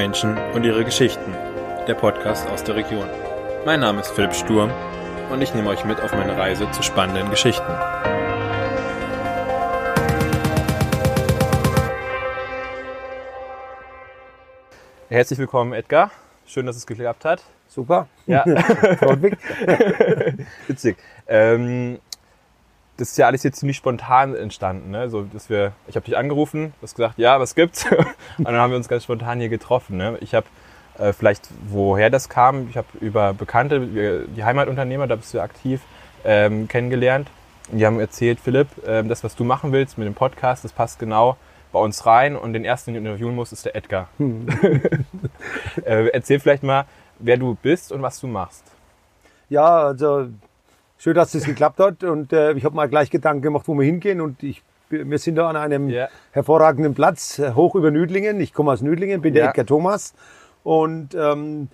Menschen und ihre Geschichten. Der Podcast aus der Region. Mein Name ist Philipp Sturm und ich nehme euch mit auf meine Reise zu spannenden Geschichten. Herzlich willkommen, Edgar. Schön, dass es geklappt hat. Super. Ja. Witzig. Ähm, das ist ja alles jetzt ziemlich spontan entstanden. Ne? So, dass wir, ich habe dich angerufen, du hast gesagt, ja, was gibt's? Und dann haben wir uns ganz spontan hier getroffen. Ne? Ich habe äh, vielleicht, woher das kam, ich habe über Bekannte, die Heimatunternehmer, da bist du aktiv, ähm, kennengelernt. Und die haben erzählt, Philipp, ähm, das, was du machen willst mit dem Podcast, das passt genau bei uns rein. Und den ersten, den du interviewen musst, ist der Edgar. äh, erzähl vielleicht mal, wer du bist und was du machst. Ja, also schön, dass das geklappt hat. Und äh, ich habe mal gleich Gedanken gemacht, wo wir hingehen. Und ich, wir sind da an einem Ja. hervorragenden Platz, äh, hoch über Nüdlingen. Ich komme aus Nüdlingen, bin der Ja. Edgar Thomas. Und ähm,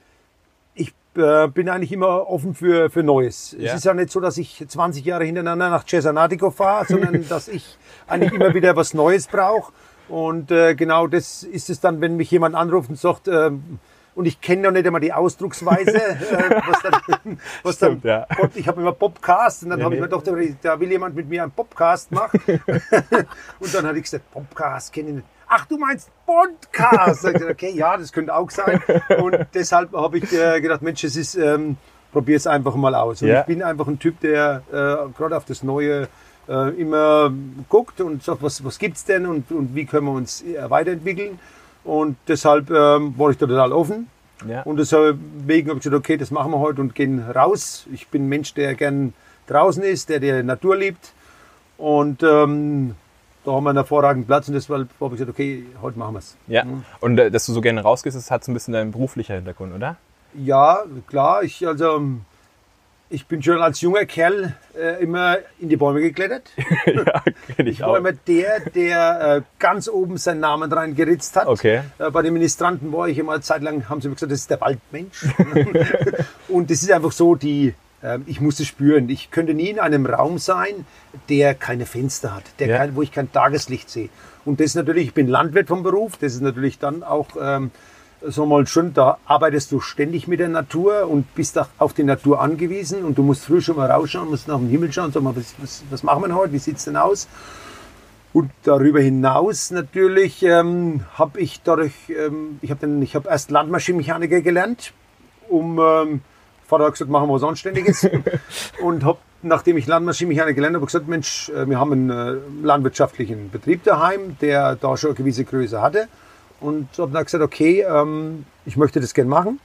ich äh, bin eigentlich immer offen für, für Neues. Ja. Es ist ja nicht so, dass ich 20 Jahre hintereinander nach Cesanatico fahre, sondern dass ich eigentlich immer wieder was Neues brauche. Und äh, genau das ist es dann, wenn mich jemand anruft und sagt, ähm, und ich kenne noch nicht einmal die Ausdrucksweise, äh, was dann, was Stimmt, dann ja. Gott, ich habe immer Popcast und dann Ja, habe ich nee. mir gedacht, da will jemand mit mir einen Popcast machen. und dann hatte ich gesagt, Popcast kenne ich nicht. Ach, du meinst Podcast? Ich, okay, ja, das könnte auch sein. Und deshalb habe ich äh, gedacht, Mensch, es ist, ähm, probier es einfach mal aus. Und Ja. ich bin einfach ein Typ, der äh, gerade auf das Neue äh, immer guckt und sagt, was, was gibt's denn und, und wie können wir uns äh, weiterentwickeln. Und deshalb ähm, war ich da total offen. Ja. Und deswegen habe ich gesagt, okay, das machen wir heute und gehen raus. Ich bin ein Mensch, der gern draußen ist, der die Natur liebt. Und ähm, da haben wir einen hervorragenden Platz und deshalb habe ich gesagt, okay, heute machen wir es. Ja. Und äh, dass du so gerne rausgehst, das hat so ein bisschen deinen beruflicher Hintergrund, oder? Ja, klar, ich also ich bin schon als junger Kerl äh, immer in die Bäume geklettert. ja, kenne ich Ich war auch. immer der, der äh, ganz oben seinen Namen reingeritzt hat. Okay. Äh, bei den Ministranten war ich immer eine Zeit lang, haben sie mir gesagt, das ist der Waldmensch. und das ist einfach so, die, ähm, ich muss es spüren. Ich könnte nie in einem Raum sein, der keine Fenster hat, der Ja. kein, wo ich kein Tageslicht sehe. Und das ist natürlich, ich bin Landwirt vom Beruf, das ist natürlich dann auch ähm, so mal schon, da arbeitest du ständig mit der Natur und bist auch auf die Natur angewiesen und du musst früh schon mal rausschauen, musst nach dem Himmel schauen, sag mal, was, was, was machen wir heute, wie sieht's denn aus? Und darüber hinaus natürlich ähm, habe ich dadurch, ähm, ich habe hab erst Landmaschinenmechaniker gelernt, um, ähm, Vater hat gesagt, machen wir was Anständiges. und habe, nachdem ich Landmaschinenmechaniker gelernt habe, gesagt, Mensch, äh, wir haben einen äh, landwirtschaftlichen Betrieb daheim, der da schon eine gewisse Größe hatte. Und habe dann gesagt, okay, ähm, ich möchte das gern machen.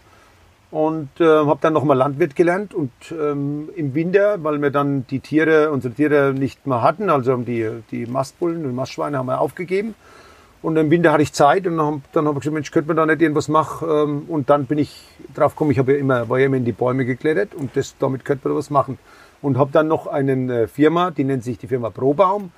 Und äh, habe dann nochmal Landwirt gelernt und ähm, im Winter, weil wir dann die Tiere, unsere Tiere nicht mehr hatten, also die, die Mastbullen und Mastschweine haben wir aufgegeben. Und im Winter hatte ich Zeit und dann, hab- habe ich gesagt, Mensch, könnte man da nicht irgendwas machen? Ähm, und dann bin ich drauf gekommen, ich habe ja immer, war ja immer in die Bäume geklettert und das, damit könnte man da was machen. Und habe dann noch eine Firma, die nennt sich die Firma Probaum.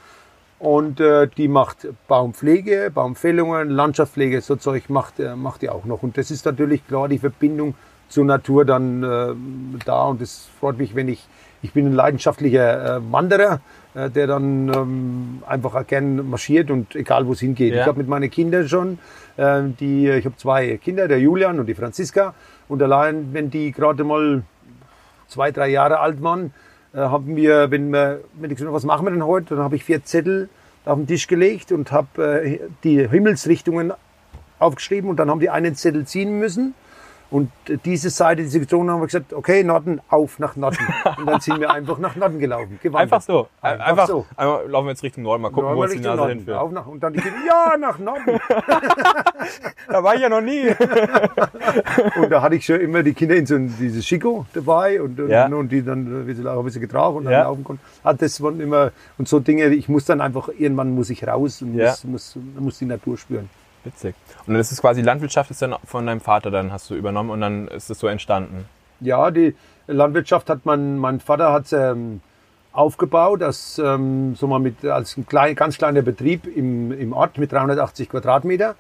Und äh, die macht Baumpflege, Baumfällungen, Landschaftspflege, so Zeug macht, äh, macht die auch noch. Und das ist natürlich klar die Verbindung zur Natur dann äh, da. Und das freut mich, wenn ich, ich bin ein leidenschaftlicher äh, Wanderer, äh, der dann ähm, einfach auch gern marschiert und egal wo es hingeht. Ja. Ich habe mit meinen Kindern schon, äh, die, ich habe zwei Kinder, der Julian und die Franziska. Und allein, wenn die gerade mal zwei, drei Jahre alt waren, haben wir, wenn wir, wenn ich gesagt habe, was machen wir denn heute, dann habe ich vier Zettel auf den Tisch gelegt und habe äh, die Himmelsrichtungen aufgeschrieben und dann haben die einen Zettel ziehen müssen. Und diese Seite, diese Zone haben wir gesagt, okay, Norden, auf nach Norden. Und dann sind wir einfach nach Norden gelaufen. gewandert. Einfach so. Einfach Einfach, so. Einmal laufen wir jetzt Richtung Norden, mal gucken, Norden wo uns die Nase Norden. hinführt. Auf nach, und dann die Kinder, ja, nach Norden. Da war ich ja noch nie. Und da hatte ich schon immer die Kinder in so ein, dieses Chico dabei und, und, Ja. und die dann, wie sie laufen, ein bisschen getragen und dann Ja. laufen konnten. Ah, das waren immer, und so Dinge, ich muss dann einfach, irgendwann muss ich raus und Ja. muss, muss, muss die Natur spüren. Witzig. Und dann ist es quasi Landwirtschaft ist dann von deinem Vater dann hast du übernommen und dann ist es so entstanden. Ja, die Landwirtschaft hat man, mein Vater hat ähm, aufgebaut, als, ähm, so mal mit, als ein klein, ganz kleiner Betrieb im, im Ort mit 380 Quadratmeter.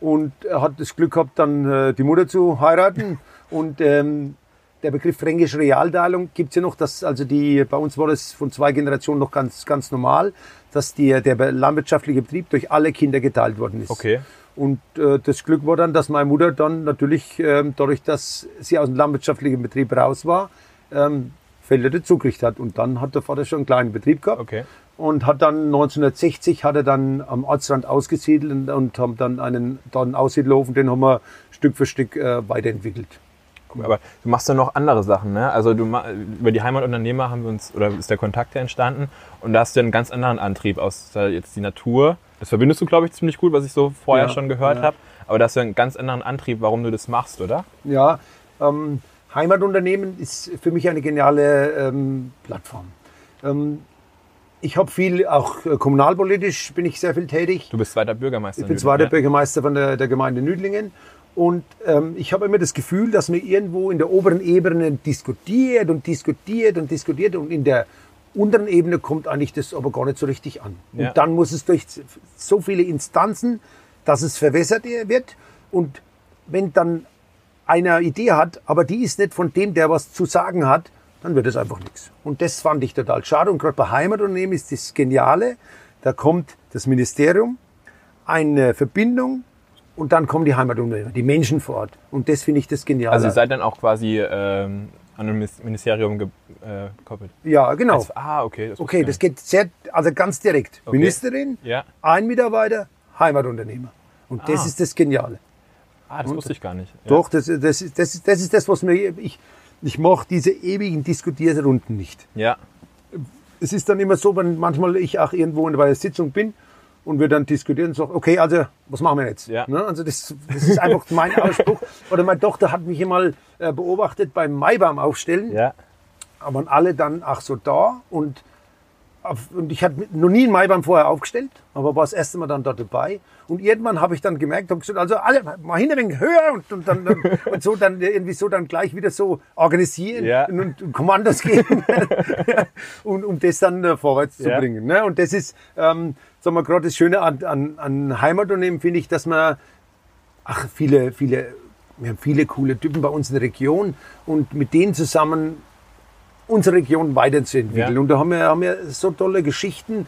Und er hat das Glück gehabt, dann äh, die Mutter zu heiraten. Und ähm, der Begriff fränkische Realteilung gibt's ja noch, dass also die, bei uns war das von zwei Generationen noch ganz, ganz normal, dass die, der landwirtschaftliche Betrieb durch alle Kinder geteilt worden ist. Okay. Und äh, das Glück war dann, dass meine Mutter dann natürlich, ähm, dadurch, dass sie aus dem landwirtschaftlichen Betrieb raus war, ähm, Felder dazugekriegt hat. Und dann hat der Vater schon einen kleinen Betrieb gehabt. Okay. Und hat dann 1960 hat er dann am Ortsrand ausgesiedelt und, und haben dann einen, dann einen Aussiedlerhof und den haben wir Stück für Stück äh, weiterentwickelt. Aber du machst ja noch andere Sachen, ne? Also du über die Heimatunternehmer haben wir uns oder ist der Kontakt ja entstanden und da hast du einen ganz anderen Antrieb aus äh, jetzt die Natur. Das verbindest du, glaube ich, ziemlich gut, was ich so vorher Ja, schon gehört ja. habe. Aber da hast du einen ganz anderen Antrieb, warum du das machst, oder? Ja, ähm, Heimatunternehmen ist für mich eine geniale ähm, Plattform. Ähm, ich habe viel, auch äh, kommunalpolitisch bin ich sehr viel tätig. Du bist zweiter Bürgermeister. Ich bin in zweiter? Bürgermeister von der, der Gemeinde Nüdlingen. Und ähm, ich habe immer das Gefühl, dass man irgendwo in der oberen Ebene diskutiert und diskutiert und diskutiert und in der unteren Ebene kommt eigentlich das aber gar nicht so richtig an. Ja. Und dann muss es durch so viele Instanzen, dass es verwässert wird. Und wenn dann einer Idee hat, aber die ist nicht von dem, der was zu sagen hat, dann wird es einfach nichts. Und das fand ich total schade. Und gerade bei Heimatunternehmen ist das Geniale, da kommt das Ministerium, eine Verbindung und dann kommen die Heimatunternehmer, die Menschen vor Ort. Und das finde ich das Geniale. Also ihr seid dann auch quasi ähm, an ein Ministerium äh, gekoppelt. ja, genau. Also, ah, okay. Das Okay, das geht sehr, also ganz direkt. Okay. Ministerin, Ja. ein Mitarbeiter, Heimatunternehmer. Und das Ah. ist das Geniale. Ah, das wusste ich gar nicht. Ja. Doch, das, das, ist, das, ist, das ist das, was mir, ich, ich mache diese ewigen Diskutierrunden nicht. Ja. Es ist dann immer so, wenn manchmal ich auch irgendwo in der Sitzung bin und wir dann diskutieren und sagen, okay, also was machen wir jetzt? Ja. Ne? Also das, das ist einfach mein Ausspruch. Oder meine Tochter hat mich einmal äh, beobachtet beim Maibaum aufstellen. Ja. Waren alle dann ach so da und, auf- und ich hatte noch nie einen Maibaum vorher aufgestellt, aber war das erste Mal dann dort dabei. Und irgendwann habe ich dann gemerkt, habe gesagt, also alle mal hin ein wenig höher und, und dann, und so dann irgendwie so dann gleich wieder so organisieren Ja. und, und Kommandos geben und um das dann äh, vorwärts zu bringen. Ne? Und das ist, ähm, sagen wir gerade das Schöne an, an, an Heimatunternehmen finde ich, dass man ach viele viele wir haben viele coole Typen bei uns in der Region und mit denen zusammen unsere Region weiterzuentwickeln. Ja. Und da haben wir, haben wir so tolle Geschichten,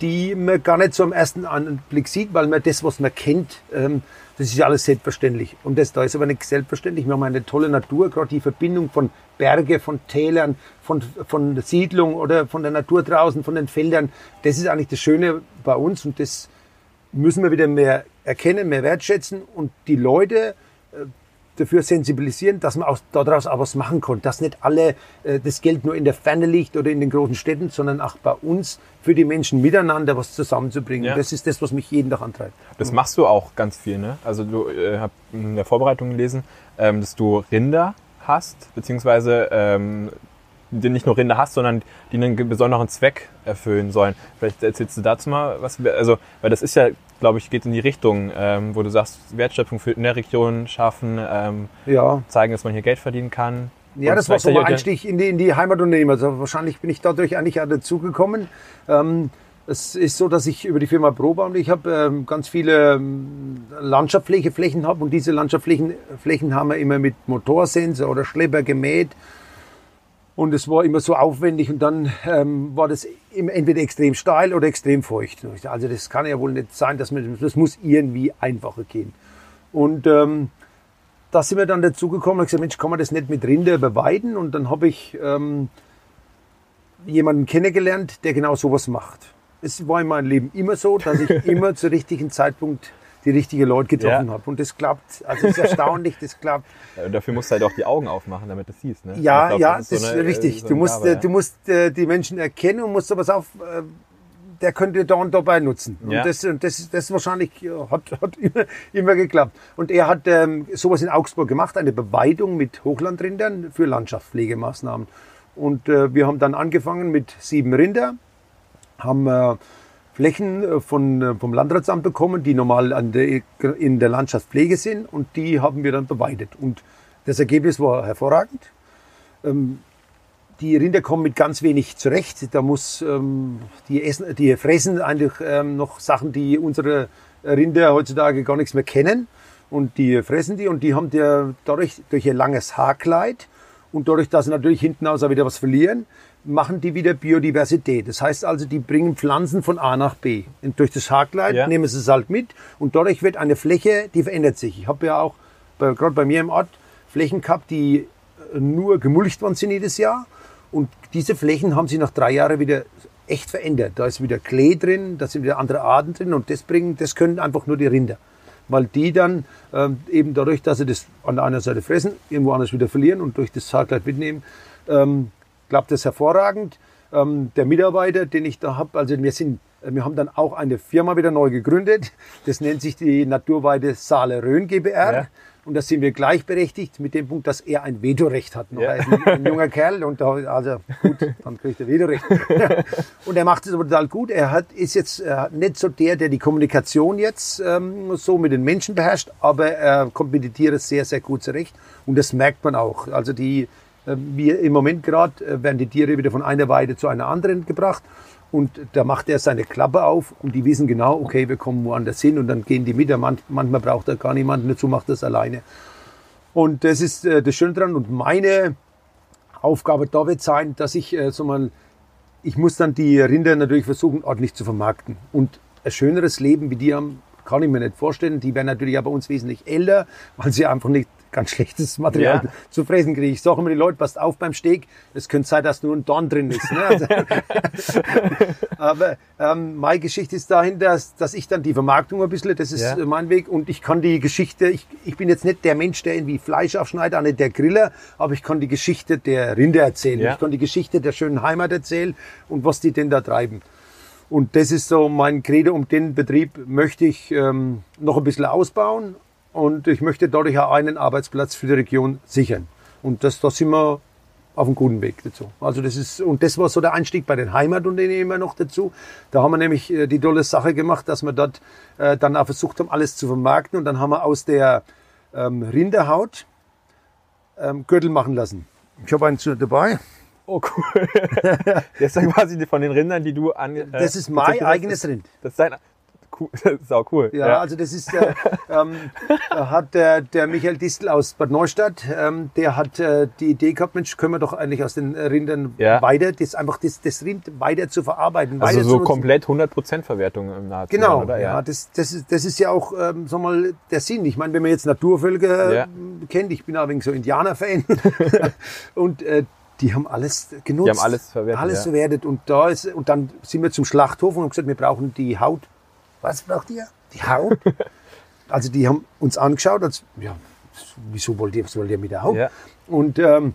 die man gar nicht so am ersten Anblick sieht, weil man das, was man kennt, ähm, das ist alles selbstverständlich. Und das da ist aber nicht selbstverständlich. Wir haben eine tolle Natur, gerade die Verbindung von Berge, von Tälern, von, von der Siedlung oder von der Natur draußen, von den Feldern. Das ist eigentlich das Schöne bei uns und das müssen wir wieder mehr erkennen, mehr wertschätzen und die Leute äh, dafür sensibilisieren, dass man auch daraus auch was machen kann. Dass nicht alle äh, das Geld nur in der Ferne liegt oder in den großen Städten, sondern auch bei uns für die Menschen miteinander was zusammenzubringen. Ja. Das ist das, was mich jeden Tag antreibt. Das machst du auch ganz viel, ne? Also du äh, hab in der Vorbereitung gelesen, ähm, dass du Rinder hast, beziehungsweise ähm, nicht nur Rinder hast, sondern die einen besonderen Zweck erfüllen sollen. Vielleicht erzählst du dazu mal was. Also, weil das ist ja, glaube ich, geht in die Richtung, ähm, wo du sagst, Wertschöpfung für in der Region schaffen, ähm, Ja, zeigen, dass man hier Geld verdienen kann. Ja, Und das war so mein Einstieg in die, in die Heimatunternehmen. Also wahrscheinlich bin ich dadurch eigentlich auch dazugekommen. Ähm, es ist so, dass ich über die Firma Probaum, ich habe ähm, ganz viele ähm, Landschaftspflegeflächen habe und diese Landschaftspflächen Flächen haben wir immer mit Motorsense oder Schlepper gemäht. Und es war immer so aufwendig und dann ähm, war das entweder extrem steil oder extrem feucht. Also das kann ja wohl nicht sein, dass man, das muss irgendwie einfacher gehen. Und ähm, da sind wir dann dazu gekommen und gesagt, Mensch, kann man das nicht mit Rinder beweiden? Und dann habe ich ähm, jemanden kennengelernt, der genau sowas macht. Es war in meinem Leben immer so, dass ich immer zur richtigen Zeitpunkt die richtigen Leute getroffen Ja. habe. Und das klappt. Also es ist erstaunlich, das klappt. Äh, Dafür musst du halt auch die Augen aufmachen, damit du es siehst. Ne? Ja, glaub, ja, das ist, so eine, äh, richtig. so du musst, Gabe, äh, ja. du musst äh, die Menschen erkennen und musst aber auf, äh, der könnte da und dabei nutzen. Ja. Und das, und das, das wahrscheinlich äh, hat, hat immer, immer geklappt. Und er hat ähm, sowas in Augsburg gemacht, eine Beweidung mit Hochlandrindern für Landschaftspflegemaßnahmen. Und äh, wir haben dann angefangen mit sieben Rinder, haben äh, Flächen äh, von, äh, vom Landratsamt bekommen, die normal an der, in der Landschaftspflege sind und die haben wir dann beweidet. Und das Ergebnis war hervorragend. Ähm, die Rinder kommen mit ganz wenig zurecht. Da muss ähm, die essen, die fressen eigentlich ähm, noch Sachen, die unsere Rinder heutzutage gar nichts mehr kennen. Und die fressen die und die haben der dadurch durch ihr langes Haarkleid Und dadurch, dass sie natürlich hinten aus auch wieder was verlieren, machen die wieder Biodiversität. Das heißt also, die bringen Pflanzen von A nach B. Und durch das Haarkleid Ja. nehmen sie es halt mit und dadurch wird eine Fläche, die verändert sich. Ich habe ja auch bei, gerade bei mir im Ort Flächen gehabt, die äh, nur gemulcht worden sind jedes Jahr. Und diese Flächen haben sich nach drei Jahren wieder echt verändert. Da ist wieder Klee drin, da sind wieder andere Arten drin und das bringen, das können einfach nur die Rinder. Weil die dann ähm, eben dadurch, dass sie das an der einen Seite fressen, irgendwo anders wieder verlieren und durch das Haarkleid mitnehmen, ähm, klappt das hervorragend. Ähm, der Mitarbeiter, den ich da habe, also wir sind, wir haben dann auch eine Firma wieder neu gegründet. Das nennt sich die Naturweide Saale Rhön GbR. Ja. Und da sind wir gleichberechtigt mit dem Punkt, dass er ein Vetorecht hat. Noch Ja. Er ist ein, ein junger Kerl und da, also gut, dann kriegt er Vetorecht. und er macht es aber total gut. Er hat, ist jetzt äh, nicht so der, der die Kommunikation jetzt ähm, so mit den Menschen beherrscht, aber er kommt mit den Tieren sehr, sehr gut zurecht. Und das merkt man auch. Also die, äh, wir im Moment gerade äh, werden die Tiere wieder von einer Weide zu einer anderen gebracht. Und da macht er seine Klappe auf und die wissen genau, okay, wir kommen woanders hin und dann gehen die mit. Man, manchmal braucht er gar niemanden dazu, macht das alleine. Und das ist äh, das Schöne dran. Und meine Aufgabe da wird sein, dass ich äh, so mal, ich muss dann die Rinder natürlich versuchen, ordentlich zu vermarkten. Und ein schöneres Leben wie die haben, kann ich mir nicht vorstellen. Die werden natürlich auch bei uns wesentlich älter, weil sie einfach nicht ganz schlechtes Material Ja. zu fressen kriegen. Ich sage immer die Leute, passt auf beim Steak. Es könnte sein, dass nur ein Dorn drin ist. Ne? Also, aber ähm, meine Geschichte ist dahin, dass, dass ich dann die Vermarktung ein bisschen, das ist Ja. mein Weg und ich kann die Geschichte, ich, ich bin jetzt nicht der Mensch, der irgendwie Fleisch aufschneidet, auch nicht der Griller, aber ich kann die Geschichte der Rinder erzählen. Ja. Ich kann die Geschichte der schönen Heimat erzählen und was die denn da treiben. Und das ist so mein Credo. Um den Betrieb möchte ich ähm, noch ein bisschen ausbauen und ich möchte dadurch auch einen Arbeitsplatz für die Region sichern. Und das, da sind wir auf einem guten Weg dazu. Also das ist, und das war so der Einstieg bei den Heimatunternehmern noch dazu. Da haben wir nämlich äh, die tolle Sache gemacht, dass wir dort äh, dann auch versucht haben, alles zu vermarkten. Und dann haben wir aus der ähm, Rinderhaut ähm, Gürtel machen lassen. Ich habe einen dabei. Oh, cool. das ist dann quasi von den Rindern, die du an. Äh, Das ist mein eigenes Rind. Das ist dein. Cool. Das ist auch cool. Ja, also das ist, äh, ähm, hat der, der Michael Distel aus Bad Neustadt, ähm, der hat äh, die Idee gehabt, Mensch, können wir doch eigentlich aus den Rindern Ja. weiter, das einfach das, das Rind weiter zu verarbeiten, also so komplett 100% Verwertung im Nahezu. Genau, oder? ja, das, das, ist, das ist ja auch, ähm, sag mal, der Sinn. Ich meine, wenn man jetzt Naturvölker Ja. äh, kennt, ich bin aber so Indianer-Fan und äh, die haben alles genutzt. Die haben alles verwertet, Alles ja. verwertet und da ist, und dann sind wir zum Schlachthof und haben gesagt, wir brauchen die Haut. Was braucht ihr? Die Haut? also die haben uns angeschaut, als, ja, wieso wollt ihr, was wollt ihr mit der Haut? Ja. Und ähm,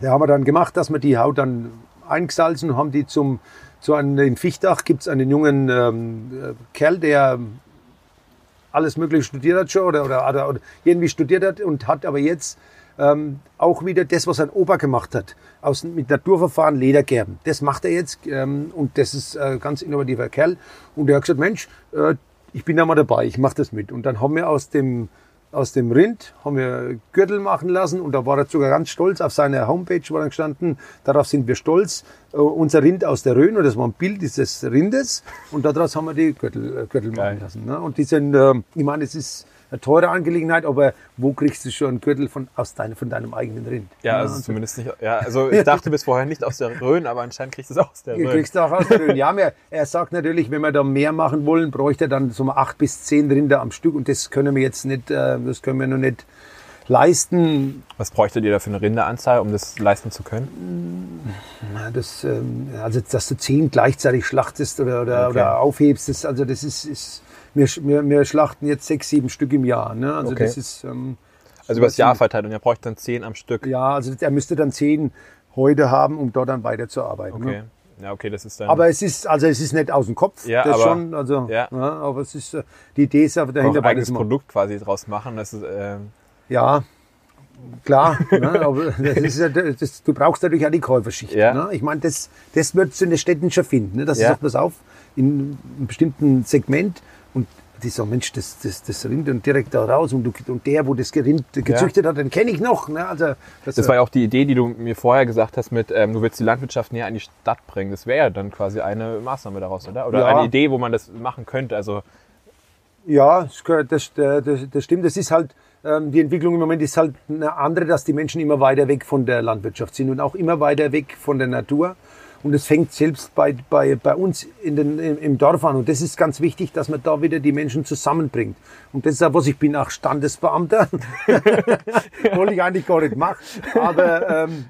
da haben wir dann gemacht, dass wir die Haut dann eingesalzen und haben die zum, zu einem, in Fichtach gibt es einen jungen ähm, äh, Kerl, der alles Mögliche studiert hat schon oder, oder, oder irgendwie studiert hat und hat aber jetzt ähm, auch wieder das, was sein Opa gemacht hat, aus, mit Naturverfahren Ledergerben. Das macht er jetzt ähm, und das ist ein ganz innovativer Kerl. Und er hat gesagt, Mensch, äh, ich bin da mal dabei, ich mache das mit. Und dann haben wir aus dem, aus dem Rind haben wir Gürtel machen lassen und da war er sogar ganz stolz. Auf seiner Homepage war dann gestanden, darauf sind wir stolz. Äh, unser Rind aus der Rhön und das war ein Bild dieses Rindes und daraus haben wir die Gürtel, äh, Gürtel Geil. machen lassen. Ne? Und die sind, äh, ich meine, es ist eine teure Angelegenheit, aber wo kriegst du schon einen Gürtel von, aus dein, von deinem eigenen Rind? Ja, also und zumindest nicht. Ja, also ich dachte bis vorher nicht aus der Rhön, aber anscheinend kriegst du es auch aus der Rhön. kriegst du auch aus der Rhön. Ja, mehr, er sagt natürlich, wenn wir da mehr machen wollen, bräuchte er dann so mal acht bis zehn Rinder am Stück und das können wir jetzt nicht, äh, das können wir noch nicht leisten. Was bräuchtet ihr da für eine Rinderanzahl, um das leisten zu können? Das, ähm, also, dass du zehn gleichzeitig schlachtest oder, oder, Okay. oder aufhebst, das, also das ist, ist wir, wir, wir schlachten jetzt sechs, sieben Stück im Jahr. Ne? Also Okay. das ist, ähm, Also über das Jahr verteilt und ihr braucht dann zehn am Stück. ja, also er müsste dann zehn heute haben, um dort dann weiterzuarbeiten. Okay. Ne? Ja, okay, das ist dann. Aber es ist, also es ist nicht aus dem Kopf, Ja, das aber- schon, also, ja. aber es ist, äh, die Idee ist auch dahinter ein eigenes. Produkt quasi draus machen. Das ist, ähm, Ja, klar. ne, aber das ist ja, das, du brauchst natürlich auch die Käuferschicht. Ja. Ne? Ich meine, das, das wird in den Städten schon finden. Ne? Das Ja. ist auch pass auf, in einem bestimmten Segment die sagen, Mensch, das, das, das Rind und direkt da raus und, du, und der, wo das Rind gezüchtet hat, den kenne ich noch. Ne? Also, das war ja auch die Idee, die du mir vorher gesagt hast, mit ähm, du willst die Landwirtschaft näher an die Stadt bringen. Das wäre ja dann quasi eine Maßnahme daraus, oder? Oder Ja. eine Idee, wo man das machen könnte. Also Ja, das, das, das, das stimmt. Das ist halt, Ähm, die Entwicklung im Moment ist halt eine andere, dass die Menschen immer weiter weg von der Landwirtschaft sind und auch immer weiter weg von der Natur. Und es fängt selbst bei, bei, bei uns in den, im, Dorf an. Und das ist ganz wichtig, dass man da wieder die Menschen zusammenbringt. Und das ist auch was, ich bin auch Standesbeamter. Wollte ich eigentlich gar nicht machen. Aber ähm,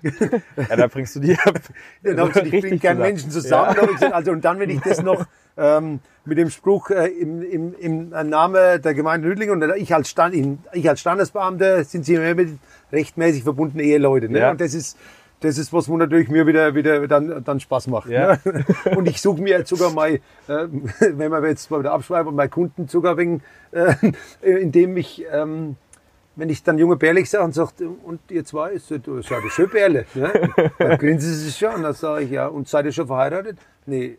Ja, da bringst du die ab. dann habe ich bringe gern Menschen zusammen. Ja. Also, und dann, wenn ich das noch ähm, mit dem Spruch äh, im, im, im Name der Gemeinde Rüdling und ich als, Stand, ich als Standesbeamter sind sie immer mit rechtmäßig verbundene Eheleute. Ne? Ja. Und das ist das ist was, wo natürlich mir wieder, wieder dann, dann Spaß macht. Ja. Ne? Und ich suche mir jetzt sogar mal, äh, wenn wir jetzt mal wieder abschreiben, meine Kunden sogar wegen, äh, indem ich, ähm, wenn ich dann junge Bärlich sage und sagt, und ihr zwei, ist, seid ihr schön Bärle? Ne? Dann grinsen sie sich schon. Dann sage ich, ja, und seid ihr schon verheiratet? Nee.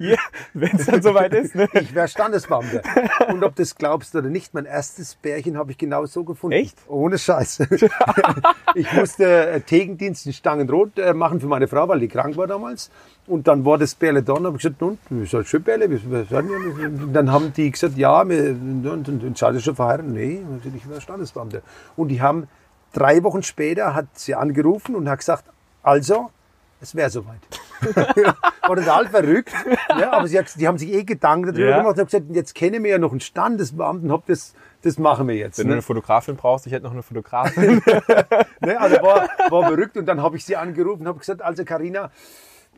Ja, Wenn es dann soweit ist. Ne? Ich wäre Standesbeamter. Und ob das glaubst oder nicht, mein erstes Bärchen habe ich genau so gefunden. Echt? Ohne Scheiß. ich musste äh, Tegendienst in Stangenrot äh, machen für meine Frau, weil die krank war damals. Und dann war das Bärle da und habe ich gesagt, nun, wie soll schön Bärle? Und Dann haben die gesagt, ja, wir, und, und, und seid ihr schon verheiratet? Nee, ich wäre Standesbeamter. Und die haben, drei Wochen später hat sie angerufen und hat gesagt, also, es wäre soweit. war total verrückt. Ja, aber sie hat, die haben sich eh Gedanken darüber Ja. gemacht und haben gesagt, jetzt kennen wir ja noch einen Standesbeamten, hab das, das machen wir jetzt. Wenn du Ne? eine Fotografin brauchst, ich hätte noch eine Fotografin. Ne? Also war, war verrückt und dann habe ich sie angerufen und habe gesagt, also Karina,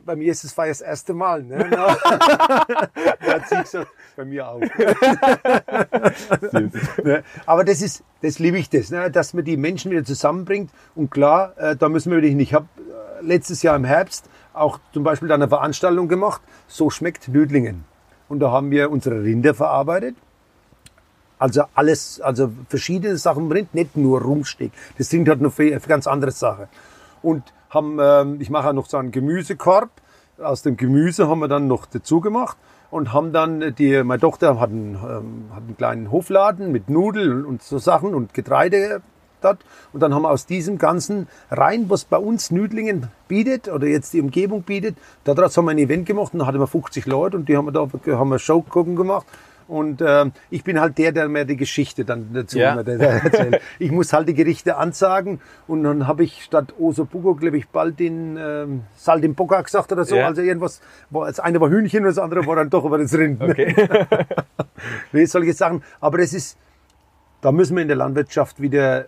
bei mir ist es war das erste Mal. Ne? Hat sie gesagt, bei mir auch. Ne? Aber das ist, das liebe ich das, ne? dass man die Menschen wieder zusammenbringt. Und klar, äh, da müssen wir hin. Ich habe letztes Jahr im Herbst auch zum Beispiel eine Veranstaltung gemacht, so schmeckt Nödlingen. Und da haben wir unsere Rinder verarbeitet. Also alles, also verschiedene Sachen drin, nicht nur Rumsteak. Das Rind hat noch viel ganz andere Sachen. Und haben, ähm, ich mache auch noch so einen Gemüsekorb. Aus dem Gemüse haben wir dann noch dazu gemacht und haben dann die, meine Tochter hat einen, ähm, hat einen kleinen Hofladen mit Nudeln und so Sachen und Getreide dort. Und dann haben wir aus diesem ganzen rein, was bei uns Nüdlingen bietet oder jetzt die Umgebung bietet, daraus haben wir ein Event gemacht und da hatten wir 50 Leute und die haben wir da haben wir Show gucken gemacht. Und ähm, ich bin halt der, der mir die Geschichte dann dazu Ja. erzählt. Ich muss halt die Gerichte ansagen und dann habe ich statt Osobuco, glaube ich, bald den ähm, Saltimbocca gesagt oder so. Ja. Also irgendwas, war, das eine war Hühnchen und das andere war dann doch aber das Rind. Okay. Nee, solche Sachen. Aber das ist, da müssen wir in der Landwirtschaft wieder,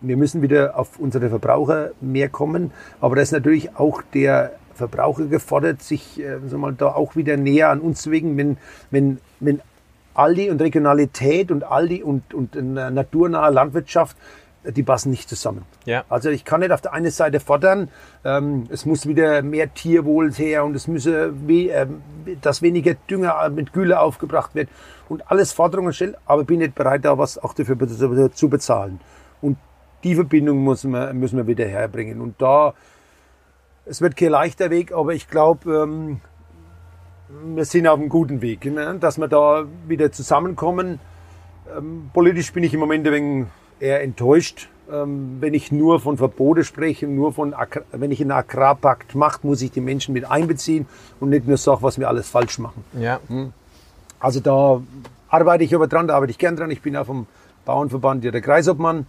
wir müssen wieder auf unsere Verbraucher mehr kommen. Aber da ist natürlich auch der Verbraucher gefordert, sich äh, so mal da auch wieder näher an uns zu bewegen, wenn, wenn, wenn Aldi und Regionalität und Aldi und, und äh, naturnahe Landwirtschaft, äh, die passen nicht zusammen. Ja. Also ich kann nicht auf der einen Seite fordern, ähm, es muss wieder mehr Tierwohl her und es müsse, we ähm, dass weniger Dünger mit Gülle aufgebracht wird und alles Forderungen stellen, aber bin nicht bereit, da was auch dafür zu bezahlen. Und die Verbindung müssen wir, müssen wir wieder herbringen. Und da, es wird kein leichter Weg, aber ich glaube, ähm, wir sind auf einem guten Weg, ne? dass wir da wieder zusammenkommen. Ähm, politisch bin ich im Moment ein wenig eher enttäuscht. Ähm, wenn ich nur von Verbote spreche, nur von, wenn ich einen Agrarpakt mache, muss ich die Menschen mit einbeziehen und nicht nur sagen, was wir alles falsch machen. Ja. Also da arbeite ich aber dran, da arbeite ich gern dran. Ich bin auch vom Bauernverband ja der Kreisobmann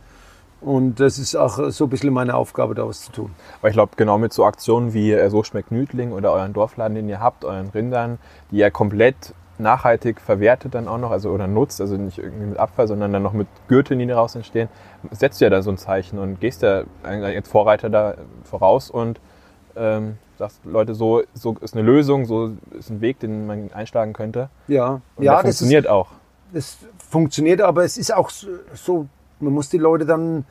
und das ist auch so ein bisschen meine Aufgabe, da was zu tun. Aber ich glaube, genau mit so Aktionen wie äh, So schmeckt Nüdling oder euren Dorfladen, den ihr habt, euren Rindern, die ihr komplett nachhaltig verwertet dann auch noch, also oder nutzt, also nicht irgendwie mit Abfall, sondern dann noch mit Gürteln, die daraus entstehen, setzt du ja da so ein Zeichen und gehst ja als Vorreiter da voraus und ähm, sagst, Leute, so, so ist eine Lösung, so ist ein Weg, den man einschlagen könnte. Ja, Und ja das ist, funktioniert auch. das funktioniert, aber es ist auch so- so, man muss die Leute dann,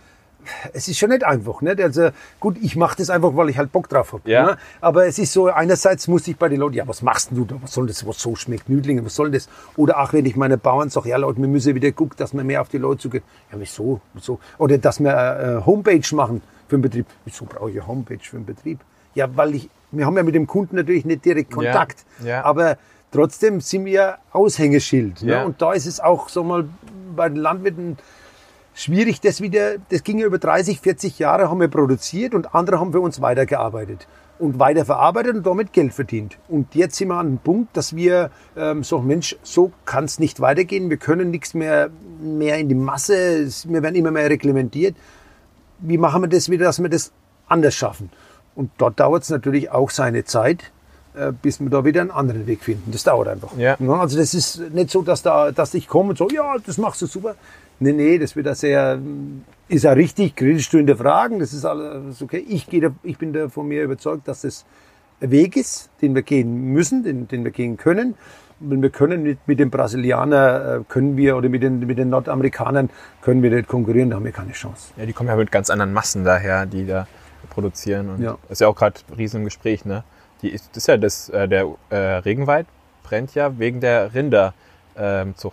es ist schon nicht einfach. Nicht? Also gut, ich mache das einfach, weil ich halt Bock drauf habe. Ja. Ne? Aber es ist so, einerseits muss ich bei den Leuten, ja, was machst denn du da? Was soll das, was so schmeckt? Nüdlinge, was soll das? Oder auch wenn ich meine Bauern sage, ja Leute, wir müssen wieder gucken, dass wir mehr auf die Leute zugehen. Ja, wieso? wieso? Oder dass wir äh, Homepage machen für einen Betrieb. Wieso brauche ich eine Homepage für einen Betrieb? Ja, weil ich, wir haben ja mit dem Kunden natürlich nicht direkt Kontakt. ja. Aber trotzdem sind wir Aushängeschild. Ja. Ne? Und da ist es auch so mal bei den Landwirten schwierig, das wieder, das ging ja über 30, 40 Jahre, haben wir produziert und andere haben für uns weitergearbeitet. und weiterverarbeitet und damit Geld verdient. Und jetzt sind wir an dem Punkt, dass wir ähm, so, Mensch, so kann es nicht weitergehen. Wir können nichts mehr, mehr in die Masse, wir werden immer mehr reglementiert. Wie machen wir das wieder, dass wir das anders schaffen? Und dort dauert es natürlich auch seine Zeit, äh, bis wir da wieder einen anderen Weg finden. Das dauert einfach. Ja. Also das ist nicht so, dass, da, dass ich komme und so, ja, das machst du super. Nee, nee, das wird da sehr, ist ja richtig, kritisch zu hinterfragen, das ist alles okay. Ich, gehe da, ich bin da von mir überzeugt, dass das ein Weg ist, den wir gehen müssen, den, den wir gehen können. Wenn wir können mit, mit den Brasilianern, äh, können wir, oder mit den, mit den Nordamerikanern, können wir nicht konkurrieren, da haben wir keine Chance. Ja, die kommen ja mit ganz anderen Massen daher, die da produzieren. Und Ja. das ist ja auch gerade riesen im Gespräch, ne? Die ist, das ist ja das, äh, der äh, Regenwald brennt ja wegen der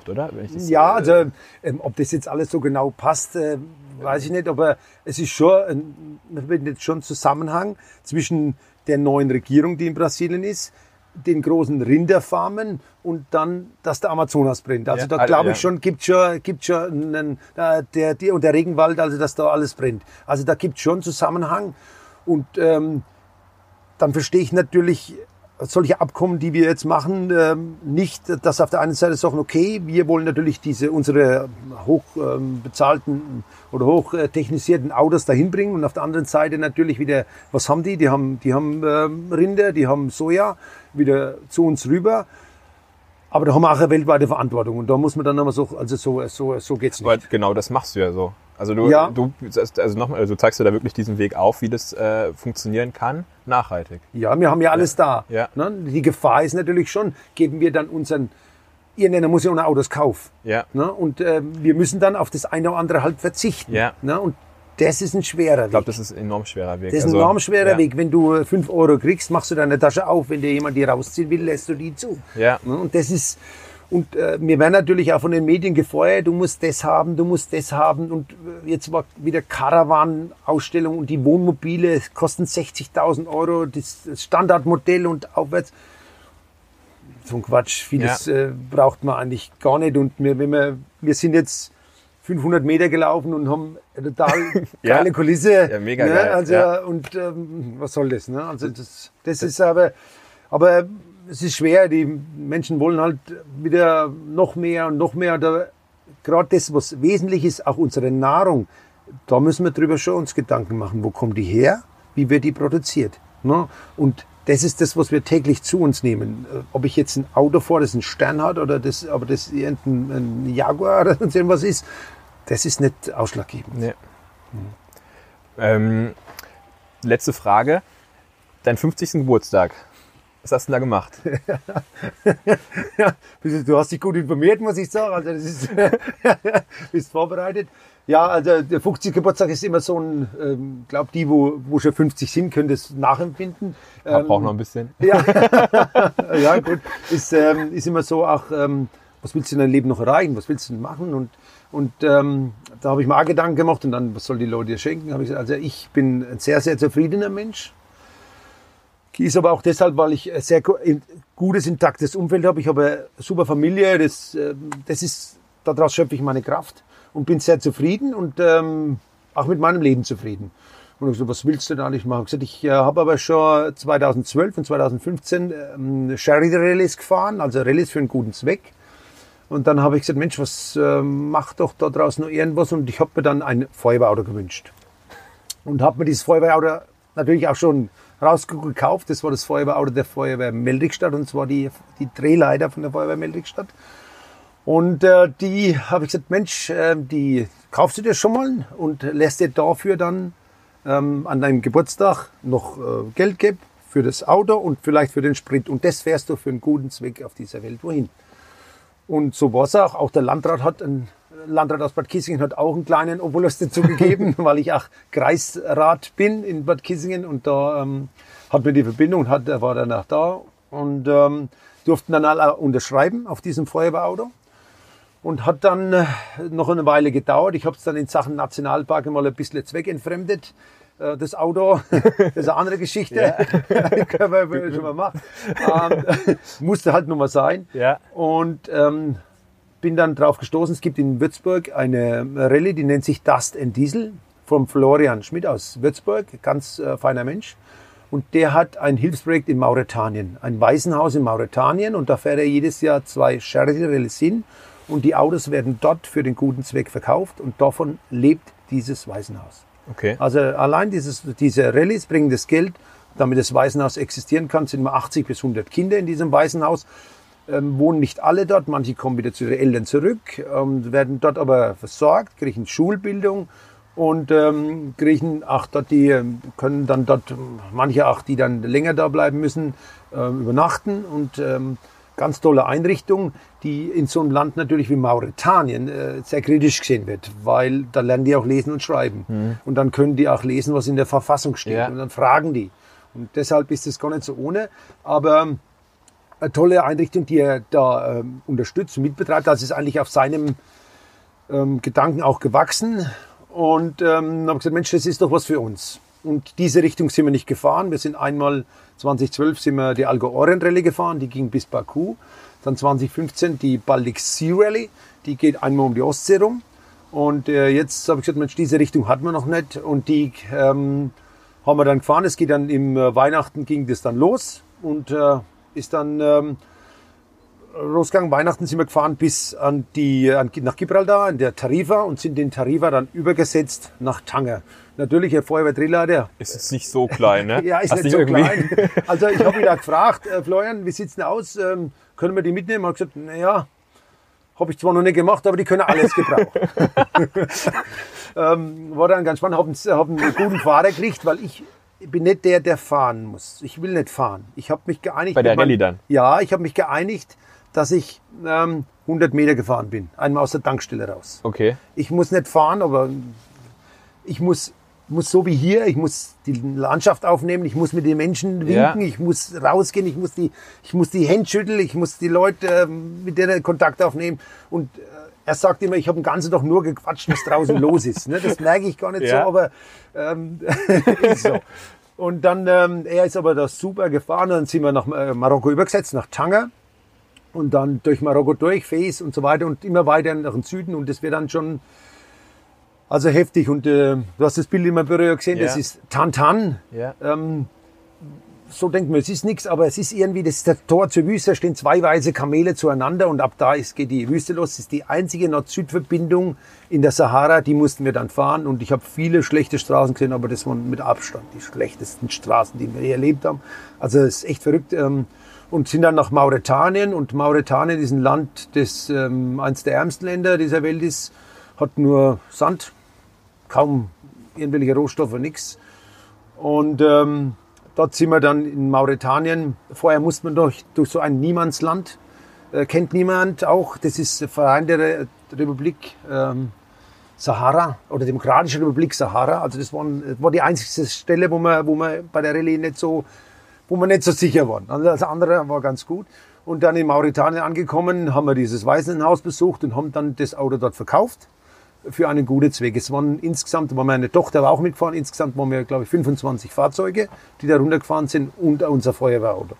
Oder? Wenn ich das, Ja, äh, also ähm, ob das jetzt alles so genau passt, äh, weiß ich nicht, aber es ist schon, man findet schon Zusammenhang zwischen der neuen Regierung, die in Brasilien ist, den großen Rinderfarmen und dann, dass der Amazonas brennt. Also Ja, da glaube ja. ich schon, gibt schon, gibt schon einen, äh, der, der, und der Regenwald, also dass da alles brennt. Also da gibt schon Zusammenhang und ähm, dann verstehe ich natürlich solche Abkommen, die wir jetzt machen, ähm, nicht, dass auf der einen Seite sagen, okay, wir wollen natürlich diese unsere hoch ähm, oder hoch äh, technisierten Autos dahin bringen und auf der anderen Seite natürlich wieder, was haben die? Die haben, die haben ähm, Rinder, die haben Soja wieder zu uns rüber. Aber da haben wir auch eine weltweite Verantwortung und da muss man dann immer so, also so, so, so geht's nicht. Aber genau das machst du ja so. Also du, Ja. du also nochmal, also zeigst du da wirklich diesen Weg auf, wie das äh, funktionieren kann, nachhaltig. Ja, wir haben ja alles da. Ja. Ne? Die Gefahr ist natürlich schon, geben wir dann unseren, irgendeiner muss ja auch Autos kaufen. Ja. Ne? Und äh, wir müssen dann auf das eine oder andere halt verzichten. Ja. Ne? Und das ist ein schwerer Ich glaube, Weg. das ist ein enorm schwerer Weg. Das ist ein Also, enorm schwerer ja. Weg. Wenn du äh, 5 Euro kriegst, machst du deine Tasche auf. Wenn dir jemand die rausziehen will, lässt du die zu. Ja. Ne? Und das ist, und äh, wir werden natürlich auch von den Medien gefeuert, du musst das haben, du musst das haben. Und äh, jetzt war wieder Caravan-Ausstellung und die Wohnmobile kosten 60.000 Euro, das das Standardmodell und aufwärts. So ein Quatsch, vieles Ja. äh, braucht man eigentlich gar nicht. Und wir, wenn wir, wir sind jetzt 500 Meter gelaufen und haben eine total Ja. geile Kulisse. Ja, mega ne? geil, Also, ja. und ähm, was soll das? Ne? Also das, das ist aber, aber es ist schwer. Die Menschen wollen halt wieder noch mehr und noch mehr. Da, Gerade das, was wesentlich ist, auch unsere Nahrung, da müssen wir drüber schon uns Gedanken machen. Wo kommt die her? Wie wird die produziert? Ne? Und das ist das, was wir täglich zu uns nehmen. Äh, Ob ich jetzt ein Auto fahre, das einen Stern hat oder das, aber das irgendein ein Jaguar oder irgendwas ist, das ist nicht ausschlaggebend. Nee. Ähm, letzte Frage. Dein 50. Geburtstag. Was hast du denn da gemacht? Ja, du hast dich gut informiert, muss ich sagen. Also das ist, bist vorbereitet. Ja, also der 50. Geburtstag ist immer so ein, ähm, glaub die, wo, wo schon 50 sind, können das nachempfinden. Ähm, Braucht noch ein bisschen. ja, ja gut. Ist, ähm, ist immer so auch, ähm, was willst du in deinem Leben noch erreichen? Was willst du denn machen? Und, und ähm, da habe ich mir auch Gedanken gemacht und dann, was soll die Leute schenken? Ich also ich bin ein sehr, sehr zufriedener Mensch. Ist aber auch deshalb, weil ich ein sehr gutes, intaktes Umfeld habe. Ich habe eine super Familie. Das, ähm, das ist, daraus schöpfe ich meine Kraft und bin sehr zufrieden und ähm, auch mit meinem Leben zufrieden. Und ich so, was willst du da eigentlich machen? Ich gesagt, ich äh, habe aber schon 2012 und 2015 ähm, Charity-Rallyes gefahren, also Rallyes für einen guten Zweck. Und dann habe ich gesagt, Mensch, was äh, macht doch da draußen noch irgendwas? Und ich habe mir dann ein Feuerwehrauto gewünscht. Und habe mir dieses Feuerwehrauto natürlich auch schon rausgekauft. Das war das Feuerwehrauto der Feuerwehr Meldrickstadt und zwar die, die Drehleiter von der Feuerwehr Meldrickstadt. Und äh, die habe ich gesagt, Mensch, äh, die kaufst du dir schon mal und lässt dir dafür dann ähm, an deinem Geburtstag noch äh, Geld geben für das Auto und vielleicht für den Sprit. Und das fährst du für einen guten Zweck auf dieser Welt wohin. Und so war es auch. Auch der Landrat hat, ein Landrat aus Bad Kissingen hat auch einen kleinen Obolus dazu gegeben, weil ich auch Kreisrat bin in Bad Kissingen und da ähm, hat mir die Verbindung, hat, er war danach da und ähm, durften dann alle unterschreiben auf diesem Feuerwehrauto. Und hat dann äh, noch eine Weile gedauert. Ich habe es dann in Sachen Nationalpark mal ein bisschen zweckentfremdet. Äh, Das Auto, das ist eine andere Geschichte. Können wir schon mal machen. Ähm, musste halt nur mal sein. Ja. Und ähm, bin dann drauf gestoßen, es gibt in Würzburg eine Rallye, die nennt sich Dust and Diesel vom Florian Schmidt aus Würzburg, ganz äh, feiner Mensch. Und der hat ein Hilfsprojekt in Mauretanien, ein Waisenhaus in Mauretanien. Und da fährt er jedes Jahr zwei Charity-Rallyes hin. Und die Autos werden dort für den guten Zweck verkauft. Und davon lebt dieses Waisenhaus. Okay. Also allein dieses, diese Rallyes bringen das Geld, damit das Waisenhaus existieren kann, sind immer 80 bis 100 Kinder in diesem Waisenhaus. Ähm, wohnen nicht alle dort, manche kommen wieder zu ihren Eltern zurück, ähm, werden dort aber versorgt, kriegen Schulbildung und ähm, kriegen auch dort die, ähm, können dann dort, manche auch, die dann länger da bleiben müssen, ähm, übernachten und ähm, ganz tolle Einrichtung, die in so einem Land natürlich wie Mauretanien äh, sehr kritisch gesehen wird, weil da lernen die auch lesen und schreiben. Und dann können die auch lesen, was in der Verfassung steht. Ja. Und dann fragen die. Und deshalb ist es gar nicht so ohne. Aber ähm, eine tolle Einrichtung, die er da ähm, unterstützt und mitbetreibt. Das ist eigentlich auf seinem ähm, Gedanken auch gewachsen. Und ähm, habe gesagt, Mensch, das ist doch was für uns. Und diese Richtung sind wir nicht gefahren. Wir sind einmal 2012 sind wir die Algo Orient Rallye gefahren, die ging bis Baku. Dann 2015 die Baltic Sea Rally, die geht einmal um die Ostsee rum. Und äh, jetzt habe ich gesagt, Mensch, diese Richtung hatten wir noch nicht. Und die ähm, haben wir dann gefahren. Es geht dann im äh, Weihnachten ging das dann los und äh, ist dann ähm, losgegangen. Weihnachten sind wir gefahren bis an die, an, nach Gibraltar, in der Tarifa und sind den Tarifa dann übergesetzt nach Tanger. Natürlich, Herr Feuerwehrdrehleiter, Ist jetzt nicht so klein, ne? ja, ist Hast nicht so irgendwie- klein. Also ich habe ihn da gefragt, äh, Florian, wie sieht's denn aus? Ähm, können wir die mitnehmen? Er hat gesagt, naja, habe ich zwar noch nicht gemacht, aber die können alles gebrauchen. ähm, war dann ganz spannend, habe einen, hab einen guten Fahrer gekriegt, weil ich bin nicht der, der fahren muss. Ich will nicht fahren. Ich habe mich geeinigt. Bei der Rallye dann? Ja, ich habe mich geeinigt, dass ich ähm, 100 Meter gefahren bin, einmal aus der Tankstelle raus. Okay. Ich muss nicht fahren, aber ich muss, muss so wie hier, ich muss die Landschaft aufnehmen, ich muss mit den Menschen winken, Ja. ich muss rausgehen, ich muss die, ich muss die Hände schütteln, ich muss die Leute ähm, mit denen Kontakt aufnehmen. Und äh, er sagt immer, ich habe den ganzen Tag nur gequatscht, was draußen los ist. Ne? Das merke ich gar nicht Ja. so, aber ähm, ist so. Und dann, ähm, er ist aber da super gefahren, dann sind wir nach äh, Marokko übergesetzt, nach Tanger und dann durch Marokko durch, Fez und so weiter und immer weiter nach dem Süden und das wird dann schon also heftig und äh, du hast das Bild immer Büro gesehen, das Ja. ist Tantan. Ja. Ähm, so denkt man, es ist nichts, aber es ist irgendwie, das ist das Tor zur Wüste, da stehen zwei weiße Kamele zueinander und ab da ist, geht die Wüste los. Das ist die einzige Nord-Süd-Verbindung in der Sahara, die mussten wir dann fahren und ich habe viele schlechte Straßen gesehen, aber das waren mit Abstand die schlechtesten Straßen, die wir je erlebt haben. Also es ist echt verrückt. Ähm, und sind dann nach Mauretanien und Mauretanien ist ein Land, das ähm, eines der ärmsten Länder dieser Welt ist, hat nur Sand, kaum irgendwelche Rohstoffe, nichts. Und ähm, dort sind wir dann in Mauretanien. Vorher musste man durch, durch so ein Niemandsland, äh, kennt niemand auch. Das ist der Verein der Re Republik ähm, Sahara oder Demokratische Republik Sahara. Also das waren, war die einzige Stelle, wo man, wo man bei der Rallye nicht so, wo wir nicht so sicher waren. Also das andere war ganz gut. Und dann in Mauretanien angekommen, haben wir dieses Waisenhaus besucht und haben dann das Auto dort verkauft für einen guten Zweck. Es waren insgesamt, war meine Tochter war auch mitgefahren, insgesamt waren wir, glaube ich, 25 Fahrzeuge, die da runtergefahren sind und unser Feuerwehrauto.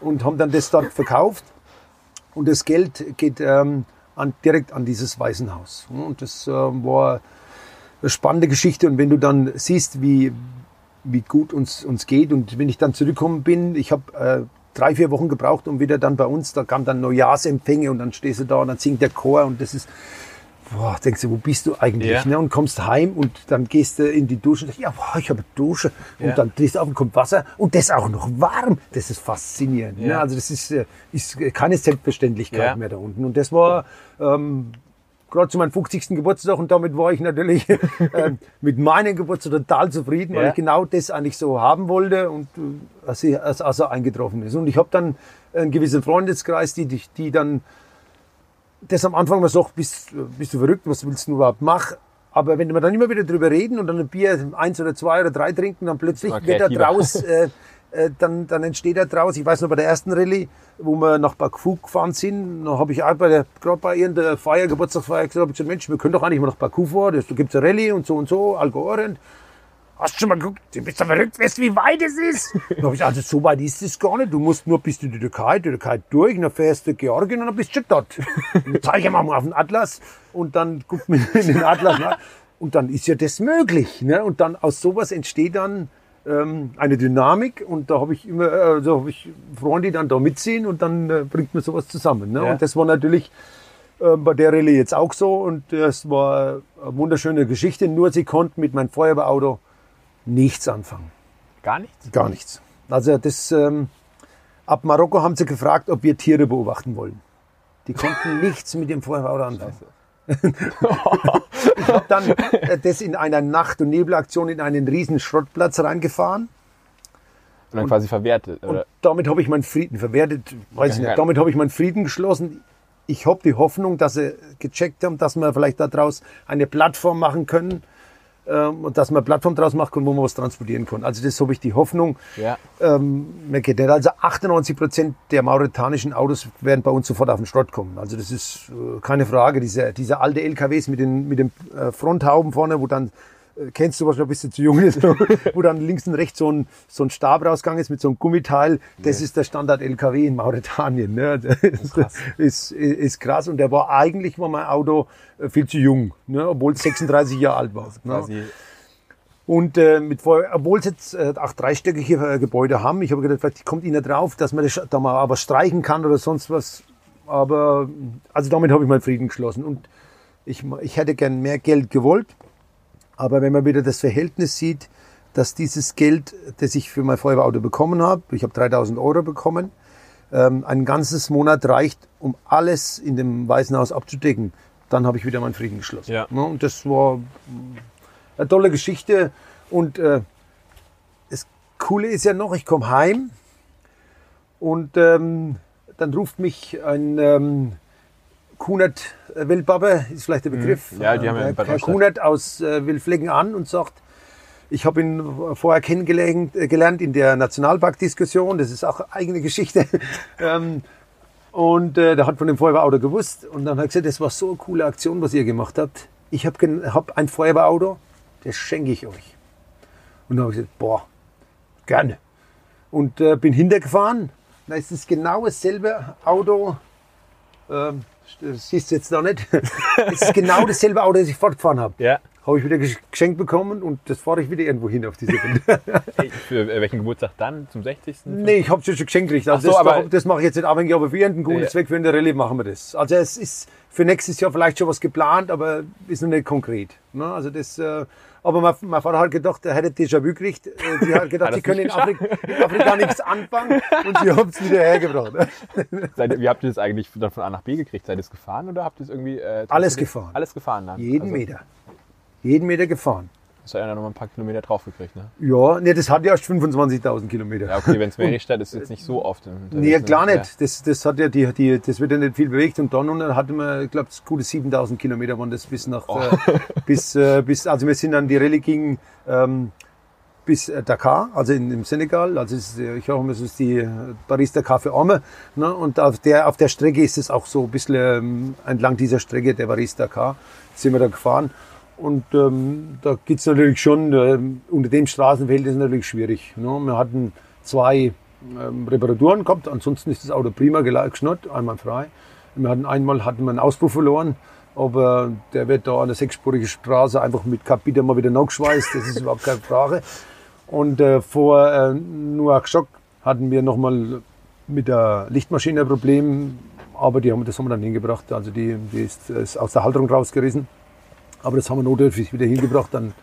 Und haben dann das dort verkauft und das Geld geht ähm, an, direkt an dieses Waisenhaus. Und das ähm, war eine spannende Geschichte. Und wenn du dann siehst, wie, wie gut uns, uns geht und wenn ich dann zurückgekommen bin, ich habe äh, drei, vier Wochen gebraucht, um wieder dann bei uns, da kam dann Neujahrsempfänge und dann stehst du da und dann singt der Chor und das ist, boah, denkst du, wo bist du eigentlich? Ja. Ne? Und kommst heim und dann gehst du in die Dusche und sagst, ja, boah, ich habe eine Dusche. Und Ja. dann drehst du auf und kommt Wasser und das auch noch warm. Das ist faszinierend. Ne? Ja. Also das ist, äh, ist keine Selbstverständlichkeit mehr da unten. Und das war ähm, gerade zu meinem 50. Geburtstag und damit war ich natürlich ähm, mit meinem Geburtstag total zufrieden, weil Ja. ich genau das eigentlich so haben wollte und äh, als, also eingetroffen ist. Und ich habe dann einen gewissen Freundeskreis, die, die, dann das am Anfang mal sagt, bist, bist du verrückt, was willst du überhaupt machen? Aber wenn wir dann immer wieder drüber reden und dann ein Bier eins oder zwei oder drei trinken, dann plötzlich wird da draus, äh, äh, dann, dann entsteht da draus, ich weiß noch bei der ersten Rallye, wo wir nach Baku gefahren sind, da habe ich auch bei der, gerade bei irgendeiner Feier, Geburtstagsfeier gesagt, hab ich gesagt, Mensch, wir können doch eigentlich mal nach Baku fahren, da gibt es eine Rallye und so und so, Algo Orient. Hast du schon mal geguckt? Du bist doch verrückt, weißt du, wie weit es ist? Dann hab ich also so weit ist es gar nicht. Du musst nur bis in die Türkei, die Türkei durch, dann fährst du Georgien und dann bist du schon dort. Dann zeige ich mal auf den Atlas und dann guckt man in den Atlas nach. Und dann ist ja das möglich. Ne? Und dann aus sowas entsteht dann ähm, eine Dynamik und da habe ich immer, also habe ich Freunde, die dann da mitziehen und dann äh, bringt man sowas zusammen. Ne? Ja. Und das war natürlich äh, bei der Rallye jetzt auch so und das war eine wunderschöne Geschichte, nur sie konnten mit meinem Feuerwehrauto nichts anfangen. Gar nichts? Gar nichts. Also das, ähm, ab Marokko haben sie gefragt, ob wir Tiere beobachten wollen. Die konnten nichts mit dem Feuerwehrauto anfangen. Ich habe dann äh, das in einer Nacht- und Nebelaktion in einen riesen Schrottplatz reingefahren. Und dann quasi verwertet. Und Oder? damit habe ich meinen Frieden verwertet, weiß ich ja. nicht. Damit habe ich meinen Frieden geschlossen. Ich habe die Hoffnung, dass sie gecheckt haben, dass wir vielleicht daraus eine Plattform machen können ähm, und dass man eine Plattform draus machen kann, wo man was transportieren kann. Also das habe ich die Hoffnung. Ja. Ähm, man geht nicht. Also 98 Prozent der mauretanischen Autos werden bei uns sofort auf den Schrott kommen. Also das ist äh, keine Frage. Diese, diese alte LKWs mit den, mit den äh, Fronthauben vorne, wo dann, kennst du was noch ein bisschen zu jung ist, wo dann links und rechts so ein, so ein Stab rausgegangen ist mit so einem Gummiteil. Das ist der Standard LKW in Mauretanien. Ne? Das krass. ist, ist, ist krass. Und der war eigentlich war mein Auto äh, viel zu jung, ne? obwohl es 36 Jahre alt war. Ne? Und äh, mit Feuer, obwohl sie jetzt äh, auch dreistöckige äh, Gebäude haben, ich habe gedacht, vielleicht kommt ihnen drauf, dass man das, da mal aber streichen kann oder sonst was. Aber also damit habe ich meinen Frieden geschlossen. Und ich, ich hätte gern mehr Geld gewollt. Aber wenn man wieder das Verhältnis sieht, dass dieses Geld, das ich für mein Feuerwehrauto bekommen habe, ich habe 3000 Euro bekommen, ähm, ein ganzes Monat reicht, um alles in dem Weißen Haus abzudecken, dann habe ich wieder meinen Frieden geschlossen. Ja. Ne, Und das war eine tolle Geschichte. Und äh, das Coole ist ja noch, ich komme heim und ähm, dann ruft mich ein ähm, Kunert äh, Wildbabbe, ist vielleicht der Begriff. Mhm. Ja, die haben ja äh, Bad. Kunert aus äh, Wildflecken an und sagt, ich habe ihn vorher kennengelernt äh, gelernt in der Nationalparkdiskussion. Das ist auch eigene Geschichte. ähm, und äh, der hat von dem Feuerwehrauto gewusst. Und dann hat er gesagt, das war so eine coole Aktion, was ihr gemacht habt. Ich habe hab ein Feuerwehrauto, das schenke ich euch. Und dann habe ich gesagt, boah, gerne. Und äh, bin hintergefahren. Da ist es genau dasselbe Auto. Ähm, das siehst du jetzt da nicht. Es ist genau dasselbe Auto, das ich fortgefahren habe. ja. Habe ich wieder gesch- geschenkt bekommen und das fahre ich wieder irgendwo hin auf diese. Hey, Für äh, welchen Geburtstag dann? Zum 60.? nee, ich habe es schon geschenkt gekriegt. Also so, das, aber- das mache ich jetzt nicht abhängig, aber für irgendeinen guten Ja. Zweck, für eine Rallye machen wir das. Also es ist für nächstes Jahr vielleicht schon was geplant, aber ist noch nicht konkret. Ne? Also das, äh, aber mein, mein Vater hat gedacht, er hätte Déjà-vu gekriegt. Äh, Die hat gedacht, Hat sie können in Afrika, in Afrika nichts anfangen und sie haben es wieder hergebracht. Seid, wie habt ihr das eigentlich dann von A nach B gekriegt? Seid ihr es gefahren oder habt ihr es irgendwie... Äh, Alles gefahren. Alles gefahren dann? Jeden also, Meter. Jeden Meter gefahren. Hast du ja noch mal ein paar Kilometer draufgekriegt, ne? Ja, nee, das hat ja erst 25.000 Kilometer. Ja, okay, wenn es Meristadt ist, ist jetzt nicht so oft. Nee, ne? klar Ja. nicht. Das, das hat ja die, die, das wird ja nicht viel bewegt. Und dann unten hatten wir, ich glaube, gute 7000 Kilometer waren das bis nach, Oh. äh, bis, äh, bis, also wir sind dann die Rallye ging, ähm, bis äh, Dakar, also in, im Senegal. Also ist, ich hoffe, es ist die Paris-Dakar für Arme. Ne? Und auf der, auf der Strecke ist es auch so ein bisschen ähm, entlang dieser Strecke, der Paris-Dakar, sind wir da gefahren. Und ähm, da geht's natürlich schon, ähm, unter dem Straßenfeld ist es natürlich schwierig. Ne? Wir hatten zwei ähm, Reparaturen gehabt, ansonsten ist das Auto prima geschnurrt, einmal frei. Wir hatten einmal hatten wir einen Auspuff verloren, aber der wird da an der sechsspurigen Straße einfach mit Kapitel mal wieder nachgeschweißt, das ist überhaupt keine Frage. Und äh, vor äh, Nouakchott hatten wir nochmal mit der Lichtmaschine ein Problem, aber die haben, das haben wir dann hingebracht. Also die, die ist, ist aus der Halterung rausgerissen. Aber das haben wir notdürftig wieder hingebracht, dann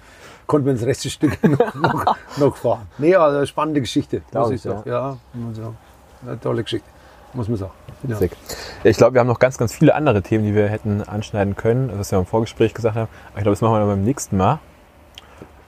konnten wir das Reststück noch, noch, noch fahren. Nee, also spannende Geschichte, muss ich, ich sagen. Ja, sagen. Eine tolle Geschichte, muss man sagen. Ja. Ja, ich glaube, wir haben noch ganz, ganz viele andere Themen, die wir hätten anschneiden können, was wir im Vorgespräch gesagt haben. Aber ich glaube, das machen wir dann beim nächsten Mal.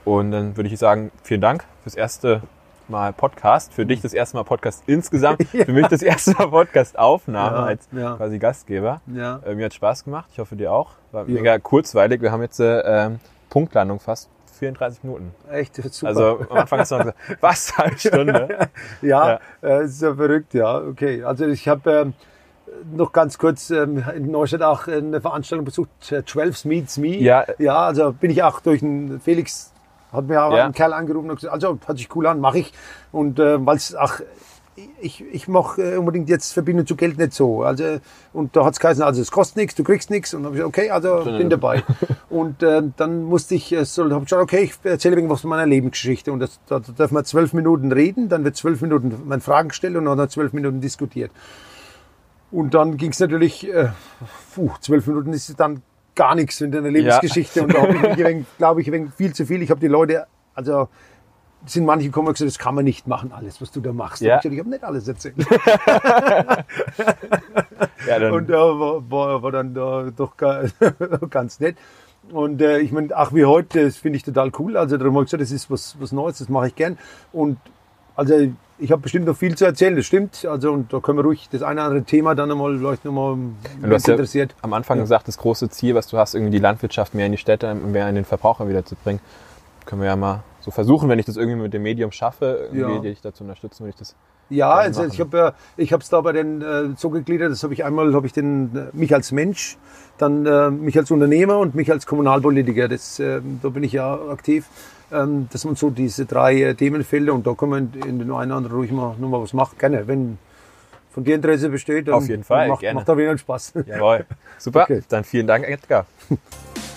Und dann würde ich sagen, vielen Dank fürs erste Mal Podcast. Für dich das erste Mal Podcast insgesamt. Für mich das erste Mal Podcast-Aufnahme Ja, als ja. quasi Gastgeber. Ja. Äh, mir hat Spaß gemacht. Ich hoffe, dir auch. War Ja. mega kurzweilig. Wir haben jetzt äh, ähm, Punktlandung fast 34 Minuten. Echt super. Also am Anfang hast du noch gesagt, was, halbe Stunde? ja, äh, ist ja verrückt, ja. Okay, also ich habe ähm, noch ganz kurz ähm, in Neustadt auch eine Veranstaltung besucht, äh, 12 Meets Me. Ja. Ja, also bin ich auch durch den Felix, hat mir auch Ja. ein Kerl angerufen und gesagt, also hört sich cool an, mache ich. Und äh, weil es auch ich, ich mache äh, unbedingt jetzt Verbindung zu Geld nicht so. Also, und da hat es geheißen, also es kostet nichts, du kriegst nichts. Und dann habe ich gesagt, okay, also bin dabei. und äh, dann musste ich, äh, so, habe ich gesagt, okay, ich erzähle irgendwas von meiner Lebensgeschichte. Und das, da, da dürfen wir zwölf Minuten reden, dann wird zwölf Minuten meine Fragen gestellt und dann hat zwölf Minuten diskutiert. Und dann ging es natürlich, äh, puh, zwölf Minuten ist es dann gar nichts in deiner Lebensgeschichte. Ja. Und da habe ich, glaube ich, viel zu viel. Ich habe die Leute, also sind manche gekommen und gesagt, das kann man nicht machen, alles, was du da machst. Ja. Ich, ich habe nicht alles erzählt. ja, dann. Und äh, war, war, war dann da doch ganz nett. Und äh, ich meine, ach wie heute, das finde ich total cool. Also darum habe ich gesagt, das ist was, was Neues, das mache ich gern. Und also ich habe bestimmt noch viel zu erzählen, das stimmt. Also und da können wir ruhig das eine oder andere Thema dann nochmal vielleicht nochmal du hast interessiert. Ja am Anfang ja. gesagt, das große Ziel, was du hast, irgendwie die Landwirtschaft mehr in die Städte, mehr in den Verbraucher wieder zu bringen. Können wir ja mal so versuchen, wenn ich das irgendwie mit dem Medium schaffe, irgendwie ja. dich dazu unterstützen, würde ich das. Ja, also ich habe ja, ich habe es da bei den äh, so gegliedert, das habe ich einmal, habe ich den äh, mich als Mensch, dann äh, mich als Unternehmer und mich als Kommunalpolitiker. Das, äh, da bin ich ja aktiv. Ähm, das sind so diese drei äh, Themenfelder und da kann man in den einen oder anderen ruhig mal, noch mal was machen. Gerne, wenn von dir Interesse besteht. Auf jeden Fall, macht, gerne. Macht auf jeden Fall Spaß. Jawohl. Super. Okay. Dann vielen Dank, Edgar.